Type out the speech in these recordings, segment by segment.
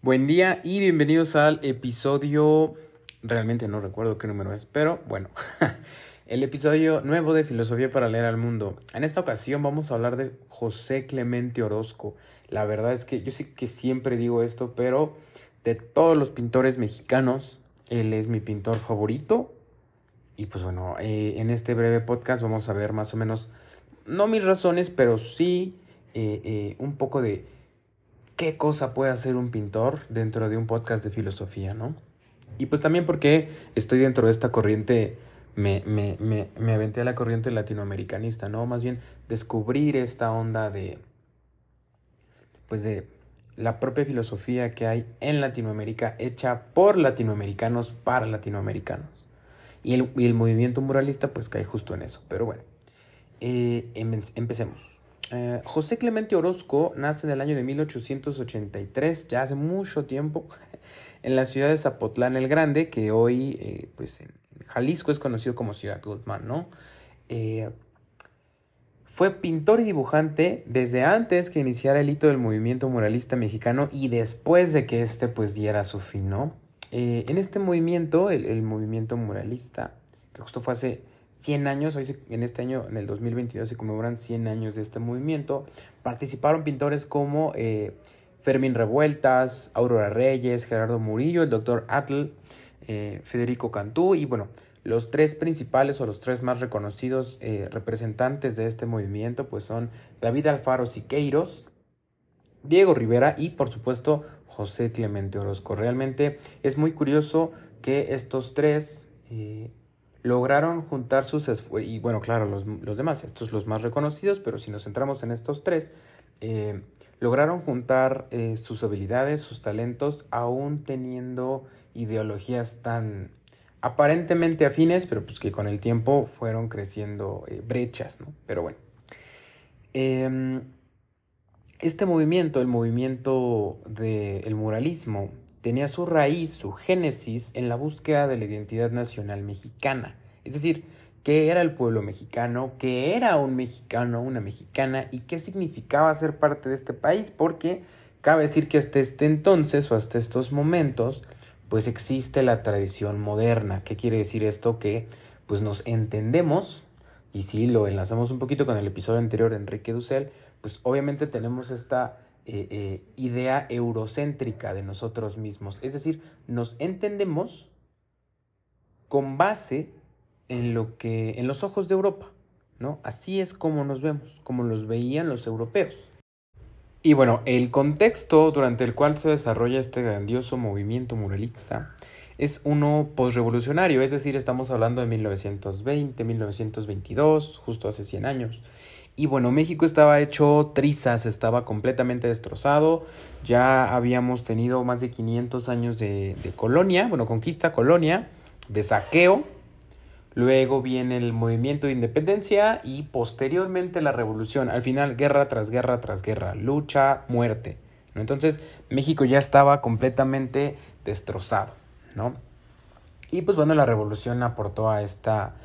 Buen día y bienvenidos al episodio, realmente no recuerdo qué número es, pero bueno, el episodio nuevo de Filosofía para leer al mundo. En esta ocasión vamos a hablar de José Clemente Orozco. La verdad es que yo sé que siempre digo esto, pero de todos los pintores mexicanos, él es mi pintor favorito. Y pues bueno, eh, en este breve podcast vamos a ver más o menos, no mis razones, pero sí eh, eh, un poco de qué cosa puede hacer un pintor dentro de un podcast de filosofía, ¿no? Y pues también porque estoy dentro de esta corriente, me, me, me, me aventé a la corriente latinoamericanista, ¿no? Más bien descubrir esta onda de, pues de la propia filosofía que hay en Latinoamérica, hecha por latinoamericanos para latinoamericanos. Y el, y el movimiento muralista pues cae justo en eso. Pero bueno, eh, empecemos. Eh, José Clemente Orozco nace en el año de 1883, ya hace mucho tiempo, en la ciudad de Zapotlán el Grande, que hoy, eh, pues en Jalisco es conocido como Ciudad Guzmán, ¿no? Eh, fue pintor y dibujante desde antes que iniciara el hito del movimiento muralista mexicano y después de que este pues diera su fin, ¿no? en este movimiento, el, el movimiento muralista, que justo fue hace 100 años, hoy en este año, en el 2022, se conmemoran 100 años de este movimiento. Participaron pintores como eh, Fermín Revueltas, Aurora Reyes, Gerardo Murillo, el doctor Atl, eh, Federico Cantú y bueno, los tres principales o los tres más reconocidos eh, representantes de este movimiento pues son David Alfaro Siqueiros, Diego Rivera y por supuesto José Clemente Orozco. Realmente es muy curioso que estos tres lograron juntar sus esfuerzos, y bueno, claro, los, demás, estos los más reconocidos, pero si nos centramos en estos tres, eh, lograron juntar eh, sus habilidades, sus talentos, aún teniendo ideologías tan aparentemente afines, pero pues que con el tiempo fueron creciendo eh, brechas, ¿no? Pero bueno. Em, este movimiento, el movimiento del muralismo, tenía su raíz, su génesis en la búsqueda de la identidad nacional mexicana. Es decir, qué era el pueblo mexicano, qué era un mexicano, una mexicana y qué significaba ser parte de este país, porque cabe decir que hasta este entonces o hasta estos momentos, pues existe la tradición moderna. ¿Qué quiere decir esto? Que pues nos entendemos, y si lo enlazamos un poquito con el episodio anterior de Enrique Dussel, pues obviamente tenemos esta eh, eh, idea eurocéntrica de nosotros mismos. Es decir, nos entendemos con base en lo que. en los ojos de Europa. ¿no? Así es como nos vemos, como los veían los europeos. Y bueno, el contexto durante el cual se desarrolla este grandioso movimiento muralista es uno postrevolucionario, es decir, estamos hablando de 1920, 1922, justo hace 100 años. Y bueno, México estaba hecho trizas, estaba completamente destrozado. Ya habíamos tenido más de 500 años de, colonia, bueno, conquista, colonia, de saqueo. Luego viene el movimiento de independencia y posteriormente la revolución. Al final, guerra tras guerra tras guerra, lucha, muerte. ¿no? Entonces, México ya estaba completamente destrozado, ¿no? Y pues bueno, la revolución aportó a esta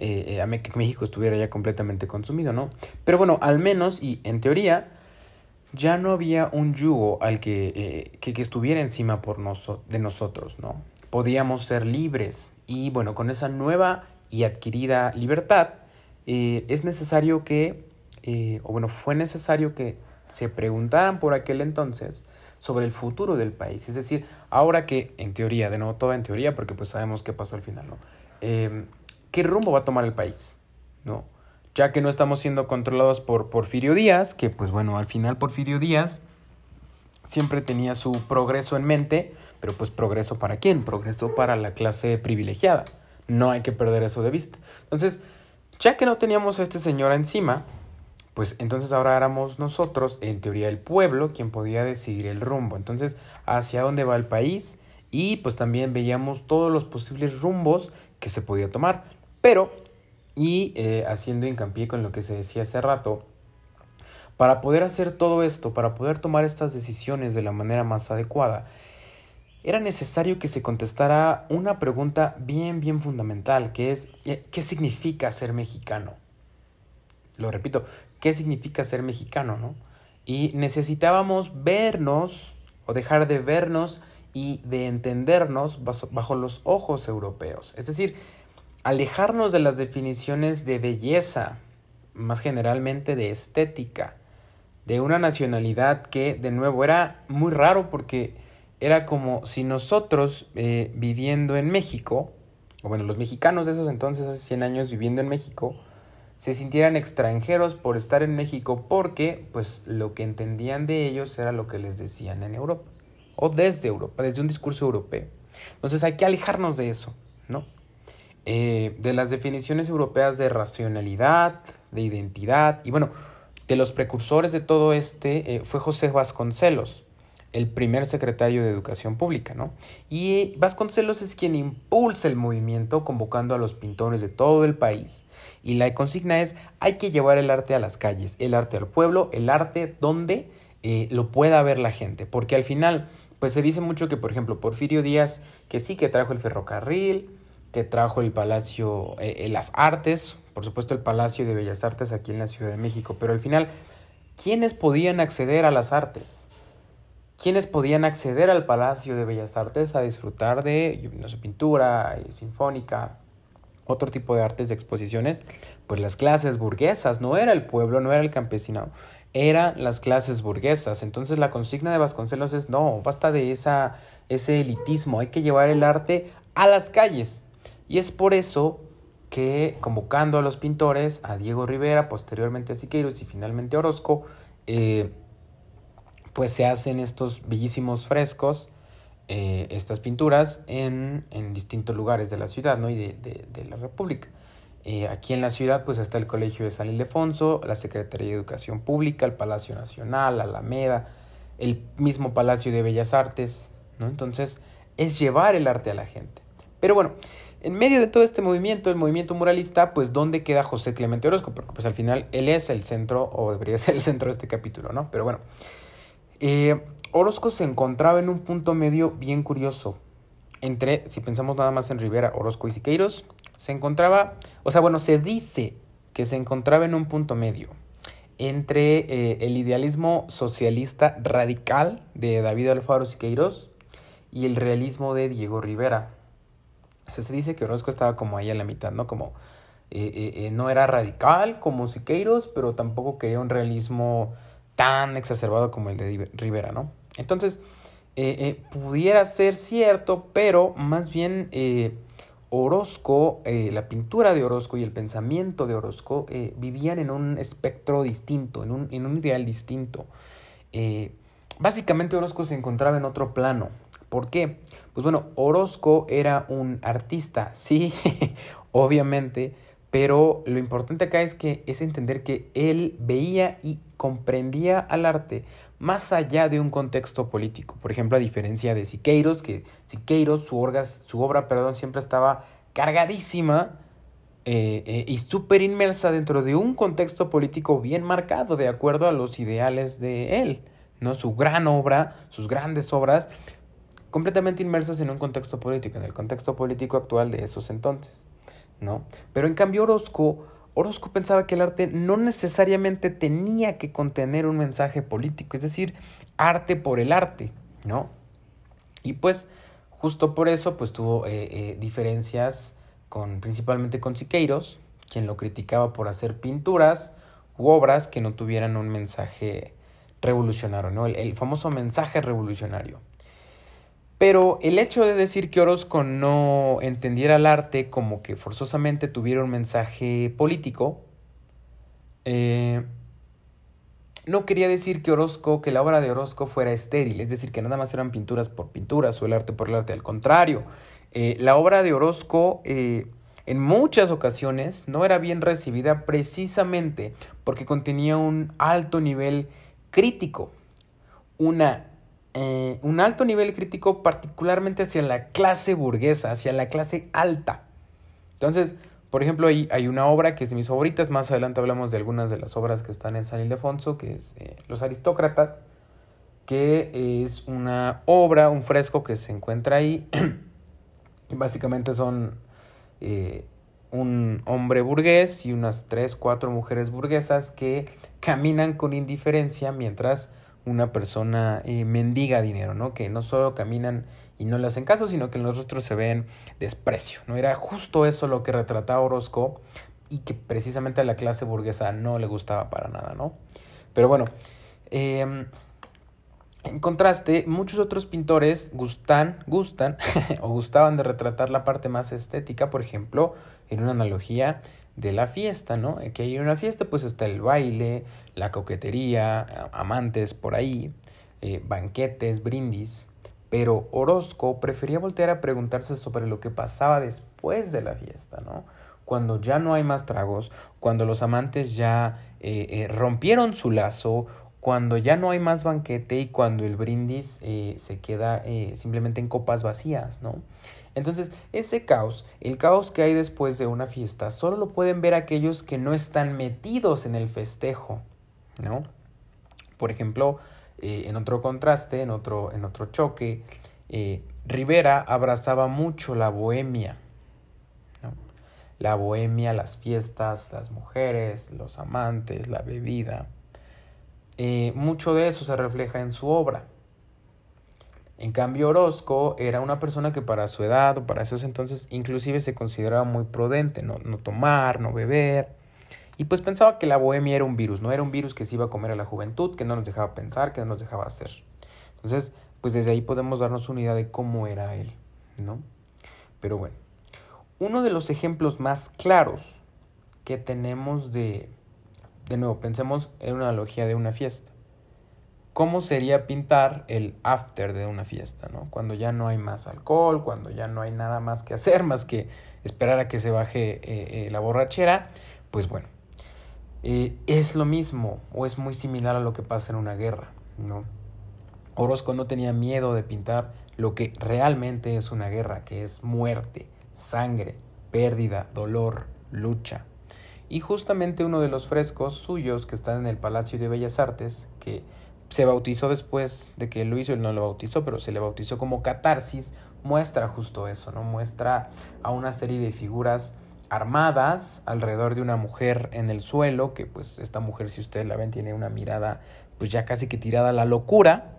eh, eh, a que México estuviera ya completamente consumido, ¿no? Pero bueno, al menos y en teoría ya no había un yugo al que, eh, que, estuviera encima por de nosotros, ¿no? Podíamos ser libres y bueno, con esa nueva y adquirida libertad es necesario que, o bueno, fue necesario que se preguntaran por aquel entonces sobre el futuro del país. Es decir, ahora que en teoría, de nuevo todo en teoría, porque pues sabemos qué pasó al final, ¿no? Qué rumbo va a tomar el país, ¿no? Ya que no estamos siendo controlados por Porfirio Díaz, que pues bueno, al final Porfirio Díaz siempre tenía su progreso en mente, pero pues progreso para quién? Progreso para la clase privilegiada. No hay que perder eso de vista. Entonces, ya que no teníamos a este señor encima, pues entonces ahora éramos nosotros, en teoría el pueblo, quien podía decidir el rumbo. Entonces, hacia dónde va el país y pues también veíamos todos los posibles rumbos que se podía tomar. Pero, y eh, haciendo hincapié con lo que se decía hace rato, para poder hacer todo esto, para poder tomar estas decisiones de la manera más adecuada, era necesario que se contestara una pregunta bien, bien fundamental, que es, eh, ¿qué significa ser mexicano? Lo repito, ¿qué significa ser mexicano? ¿no? Y necesitábamos vernos, o dejar de vernos y de entendernos bajo los ojos europeos. Es decir, alejarnos de las definiciones de belleza, más generalmente de estética, de una nacionalidad que de nuevo era muy raro porque era como si nosotros eh, viviendo en México, o bueno, los mexicanos de esos entonces, hace 100 años viviendo en México, se sintieran extranjeros por estar en México porque pues lo que entendían de ellos era lo que les decían en Europa o desde Europa, desde un discurso europeo. Entonces hay que alejarnos de eso, ¿no? Eh, de las definiciones europeas de racionalidad, de identidad y bueno, de los precursores de todo este eh, fue José Vasconcelos, el primer secretario de Educación Pública, ¿no? Y Vasconcelos es quien impulsa el movimiento convocando a los pintores de todo el país. Y la consigna es, hay que llevar el arte a las calles, el arte al pueblo, el arte donde eh, lo pueda ver la gente, porque al final, pues se dice mucho que, por ejemplo, Porfirio Díaz, que sí que trajo el ferrocarril, trajo el Palacio, eh, las artes, por supuesto el Palacio de Bellas Artes aquí en la Ciudad de México, pero al final, ¿quiénes podían acceder a las artes? ¿Quiénes podían acceder al Palacio de Bellas Artes a disfrutar de no sé, pintura, eh, sinfónica, otro tipo de artes de exposiciones? Pues las clases burguesas, no era el pueblo, no era el campesinado, eran las clases burguesas. Entonces la consigna de Vasconcelos es, no, basta de esa, ese elitismo, hay que llevar el arte a las calles. Y es por eso que convocando a los pintores, a Diego Rivera, posteriormente a Siqueiros y finalmente a Orozco, eh, pues se hacen estos bellísimos frescos, eh, estas pinturas en, en, distintos lugares de la ciudad ¿no? y de, de, la República. Eh, aquí en la ciudad pues está el Colegio de San Ildefonso, la Secretaría de Educación Pública, el Palacio Nacional, Alameda, el mismo Palacio de Bellas Artes, ¿no? Entonces es llevar el arte a la gente. Pero bueno, en medio de todo este movimiento, el movimiento muralista, pues ¿dónde queda José Clemente Orozco? Porque pues al final él es el centro, o debería ser el centro de este capítulo, ¿no? Pero bueno, eh, Orozco se encontraba en un punto medio bien curioso. Entre, si pensamos nada más en Rivera, Orozco y Siqueiros, se encontraba, o sea, bueno, se dice que se encontraba en un punto medio entre eh, el idealismo socialista radical de David Alfaro Siqueiros y el realismo de Diego Rivera. O sea, se dice que Orozco estaba como ahí a la mitad, ¿no? Como eh, eh, eh, no era radical como Siqueiros, pero tampoco quería un realismo tan exacerbado como el de Rivera, ¿no? Entonces, pudiera ser cierto, pero más bien Orozco, la pintura de Orozco y el pensamiento de Orozco vivían en un espectro distinto, en un, en un ideal distinto. básicamente Orozco se encontraba en otro plano, ¿Por qué? Pues bueno, Orozco era un artista, sí, obviamente, pero lo importante acá es que es entender que él veía y comprendía al arte más allá de un contexto político. Por ejemplo, a diferencia de Siqueiros, que Siqueiros, su, obra, perdón, siempre estaba cargadísima eh, eh, y súper inmersa dentro de un contexto político bien marcado, de acuerdo a los ideales de él. ¿no? Su gran obra, sus grandes obras, completamente inmersas en un contexto político, en el contexto político actual de esos entonces, ¿no? Pero en cambio Orozco, Orozco pensaba que el arte no necesariamente tenía que contener un mensaje político, es decir, arte por el arte, ¿no? Y pues justo por eso pues tuvo eh, eh, diferencias con principalmente con Siqueiros, quien lo criticaba por hacer pinturas u obras que no tuvieran un mensaje revolucionario, ¿no? el famoso mensaje revolucionario. Pero el hecho de decir que Orozco no entendiera el arte como que forzosamente tuviera un mensaje político, eh, no quería decir que Orozco, que la obra de Orozco fuera estéril, es decir, que nada más eran pinturas por pinturas o el arte por el arte. Al contrario, eh, la obra de Orozco eh, en muchas ocasiones no era bien recibida precisamente porque contenía un alto nivel crítico, una eh, un alto nivel crítico particularmente hacia la clase burguesa, hacia la clase alta. Entonces, por ejemplo, hay, hay una obra que es de mis favoritas, más adelante hablamos de algunas de las obras que están en San Ildefonso, que es eh, Los Aristócratas, que es una obra, un fresco que se encuentra ahí. Básicamente son eh, un hombre burgués y unas tres, cuatro mujeres burguesas que caminan con indiferencia mientras una persona eh, mendiga dinero, ¿no? Que no solo caminan y no le hacen caso, sino que en los rostros se ven desprecio, ¿no? Era justo eso lo que retrataba Orozco y que precisamente a la clase burguesa no le gustaba para nada, ¿no? Pero bueno, em, en contraste, muchos otros pintores gustan, gustan o gustaban de retratar la parte más estética, por ejemplo, en una analogía de la fiesta, ¿no? Que hay una fiesta, pues está el baile, la coquetería, amantes por ahí, eh, banquetes, brindis. Pero Orozco prefería voltear a preguntarse sobre lo que pasaba después de la fiesta, ¿no? Cuando ya no hay más tragos, cuando los amantes ya eh, eh, rompieron su lazo, cuando ya no hay más banquete y cuando el brindis se queda simplemente en copas vacías, ¿no? Entonces, ese caos, el caos que hay después de una fiesta, solo lo pueden ver aquellos que no están metidos en el festejo, ¿no? Por ejemplo, eh, en otro contraste, en otro, en otro choque, eh, Rivera abrazaba mucho la bohemia. La bohemia, las fiestas, las mujeres, los amantes, la bebida. Eh, mucho de eso se refleja en su obra. En cambio, Orozco era una persona que para su edad o para esos entonces inclusive se consideraba muy prudente, no, no tomar, no beber. Y pues pensaba que la bohemia era un virus, no era un virus que se iba a comer a la juventud, que no nos dejaba pensar, que no nos dejaba hacer. Entonces, pues desde ahí podemos darnos una idea de cómo era él, ¿no? Pero bueno, uno de los ejemplos más claros que tenemos de, de nuevo, pensemos en una analogía de una fiesta cómo sería pintar el after de una fiesta, ¿no? Cuando ya no hay más alcohol, cuando ya no hay nada más que hacer, más que esperar a que se baje eh, eh, la borrachera, pues bueno, eh, es lo mismo o es muy similar a lo que pasa en una guerra, ¿no? Orozco no tenía miedo de pintar lo que realmente es una guerra, que es muerte, sangre, pérdida, dolor, lucha. Y justamente uno de los frescos suyos que están en el Palacio de Bellas Artes, que se bautizó después de que lo hizo, él no lo bautizó, pero se le bautizó como catarsis, muestra justo eso, ¿no? Muestra a una serie de figuras armadas alrededor de una mujer en el suelo, que pues esta mujer, si ustedes la ven, tiene una mirada pues ya casi que tirada a la locura.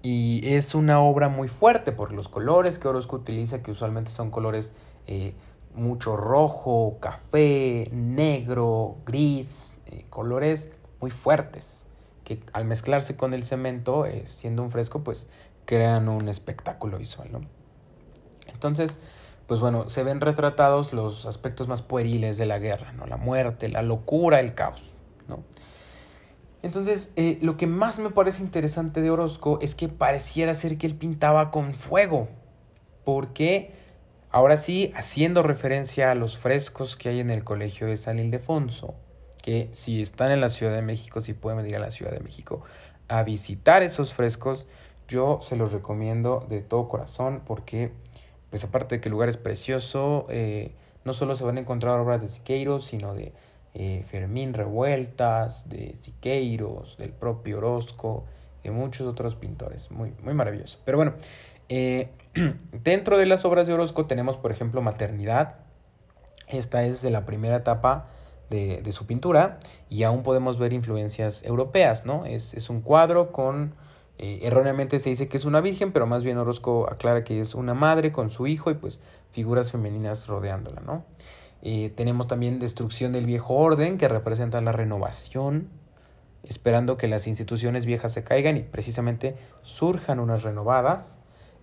Y es una obra muy fuerte por los colores que Orozco utiliza, que usualmente son colores eh, mucho rojo, café, negro, gris, eh, colores muy fuertes que al mezclarse con el cemento, eh, siendo un fresco, pues crean un espectáculo visual, ¿no? Entonces, pues bueno, se ven retratados los aspectos más pueriles de la guerra, ¿no? La muerte, la locura, el caos, ¿no? Entonces, eh, lo que más me parece interesante de Orozco es que pareciera ser que él pintaba con fuego, porque ahora sí, haciendo referencia a los frescos que hay en el colegio de San Ildefonso, que si están en la Ciudad de México, si pueden venir a la Ciudad de México a visitar esos frescos, yo se los recomiendo de todo corazón porque, pues aparte de que el lugar es precioso, eh, no solo se van a encontrar obras de Siqueiros, sino de eh, Fermín Revueltas, de Siqueiros, del propio Orozco, de muchos otros pintores. Muy, muy maravilloso. Pero bueno, eh, dentro de las obras de Orozco tenemos, por ejemplo, Maternidad. Esta es de la primera etapa de, su pintura y aún podemos ver influencias europeas, ¿no? Es, es un cuadro con, eh, erróneamente se dice que es una virgen, pero más bien Orozco aclara que es una madre con su hijo y pues figuras femeninas rodeándola, ¿no? Eh, tenemos también destrucción del viejo orden que representa la renovación, esperando que las instituciones viejas se caigan y precisamente surjan unas renovadas.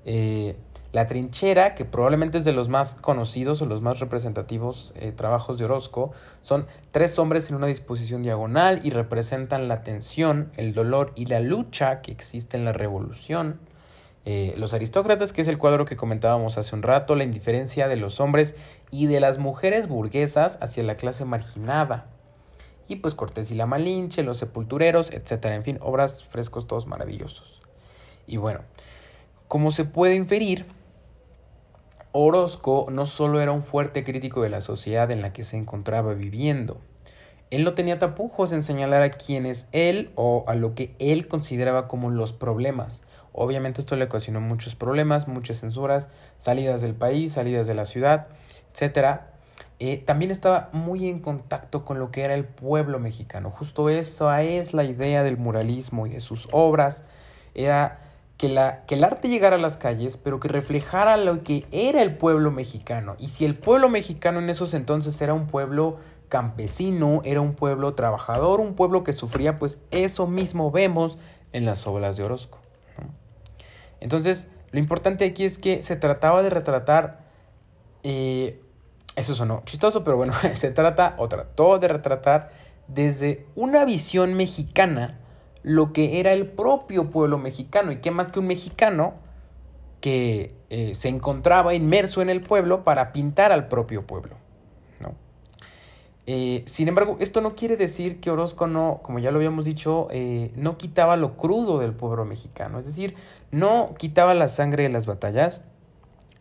Eh, la trinchera, que probablemente es de los más conocidos o los más representativos eh, trabajos de Orozco, son tres hombres en una disposición diagonal y representan la tensión, el dolor y la lucha que existe en la revolución. Eh, los aristócratas, que es el cuadro que comentábamos hace un rato, la indiferencia de los hombres y de las mujeres burguesas hacia la clase marginada. Y pues Cortés y la Malinche, los sepultureros, etc. En fin, obras frescos todos maravillosos. Y bueno, como se puede inferir, Orozco no solo era un fuerte crítico de la sociedad en la que se encontraba viviendo, él no tenía tapujos en señalar a quienes él o a lo que él consideraba como los problemas. Obviamente esto le ocasionó muchos problemas, muchas censuras, salidas del país, salidas de la ciudad, etc. eh, también estaba muy en contacto con lo que era el pueblo mexicano. Justo esa es la idea del muralismo y de sus obras. Era que, la, que el arte llegara a las calles, pero que reflejara lo que era el pueblo mexicano. Y si el pueblo mexicano en esos entonces era un pueblo campesino, era un pueblo trabajador, un pueblo que sufría, pues eso mismo vemos en las obras de Orozco. Entonces, lo importante aquí es que se trataba de retratar eh, eso sonó chistoso, pero bueno, se trata o trató de retratar desde una visión mexicana lo que era el propio pueblo mexicano. ¿Y qué más que un mexicano que eh, se encontraba inmerso en el pueblo para pintar al propio pueblo? ¿no? Eh, sin embargo, esto no quiere decir que Orozco no, como ya lo habíamos dicho, eh, no quitaba lo crudo del pueblo mexicano. Es decir, no quitaba la sangre de las batallas,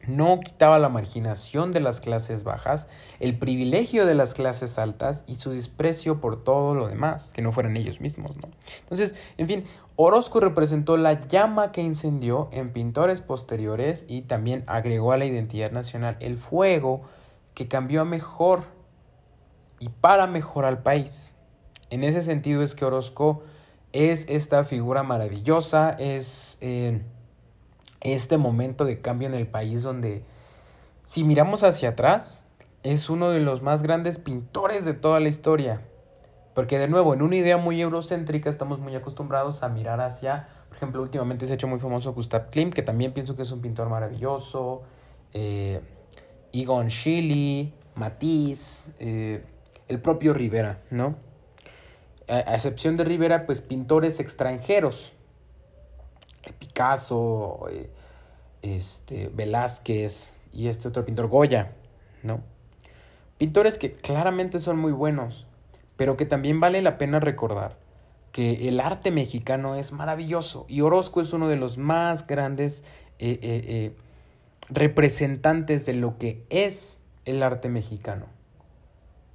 no quitaba la marginación de las clases bajas, el privilegio de las clases altas y su desprecio por todo lo demás, que no fueran ellos mismos, ¿no? Entonces, en fin, Orozco representó la llama que incendió en pintores posteriores y también agregó a la identidad nacional el fuego que cambió a mejor y para mejor al país. En ese sentido es que Orozco es esta figura maravillosa, es... Eh, este momento de cambio en el país donde, si miramos hacia atrás, es uno de los más grandes pintores de toda la historia. Porque de nuevo, en una idea muy eurocéntrica estamos muy acostumbrados a mirar hacia, por ejemplo, últimamente se ha hecho muy famoso Gustav Klimt, que también pienso que es un pintor maravilloso, eh, Egon Matisse, eh, el propio Rivera, ¿no? A excepción de Rivera, pues pintores extranjeros, Picasso, eh, este, Velázquez y este otro pintor Goya, ¿no? Pintores que claramente son muy buenos, pero que también vale la pena recordar que el arte mexicano es maravilloso y Orozco es uno de los más grandes eh, eh, representantes de lo que es el arte mexicano.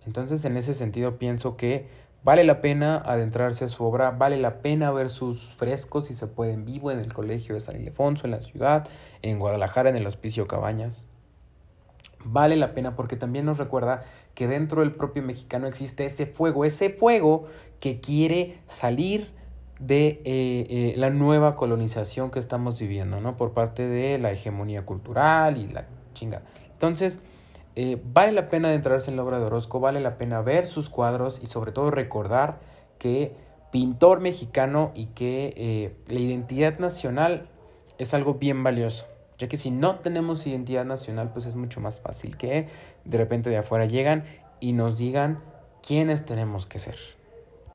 Entonces, en ese sentido, pienso que Vale la pena adentrarse a su obra, vale la pena ver sus frescos si se puede en vivo en el Colegio de San Ildefonso, en la ciudad, en Guadalajara, en el Hospicio Cabañas. Vale la pena porque también nos recuerda que dentro del propio mexicano existe ese fuego, ese fuego que quiere salir de eh, eh, la nueva colonización que estamos viviendo, ¿no? Por parte de la hegemonía cultural y la chingada. Entonces, eh, vale la pena adentrarse en la obra de Orozco, vale la pena ver sus cuadros y sobre todo recordar que pintor mexicano y que eh, la identidad nacional es algo bien valioso, ya que si no tenemos identidad nacional, pues es mucho más fácil que de repente de afuera llegan y nos digan quiénes tenemos que ser.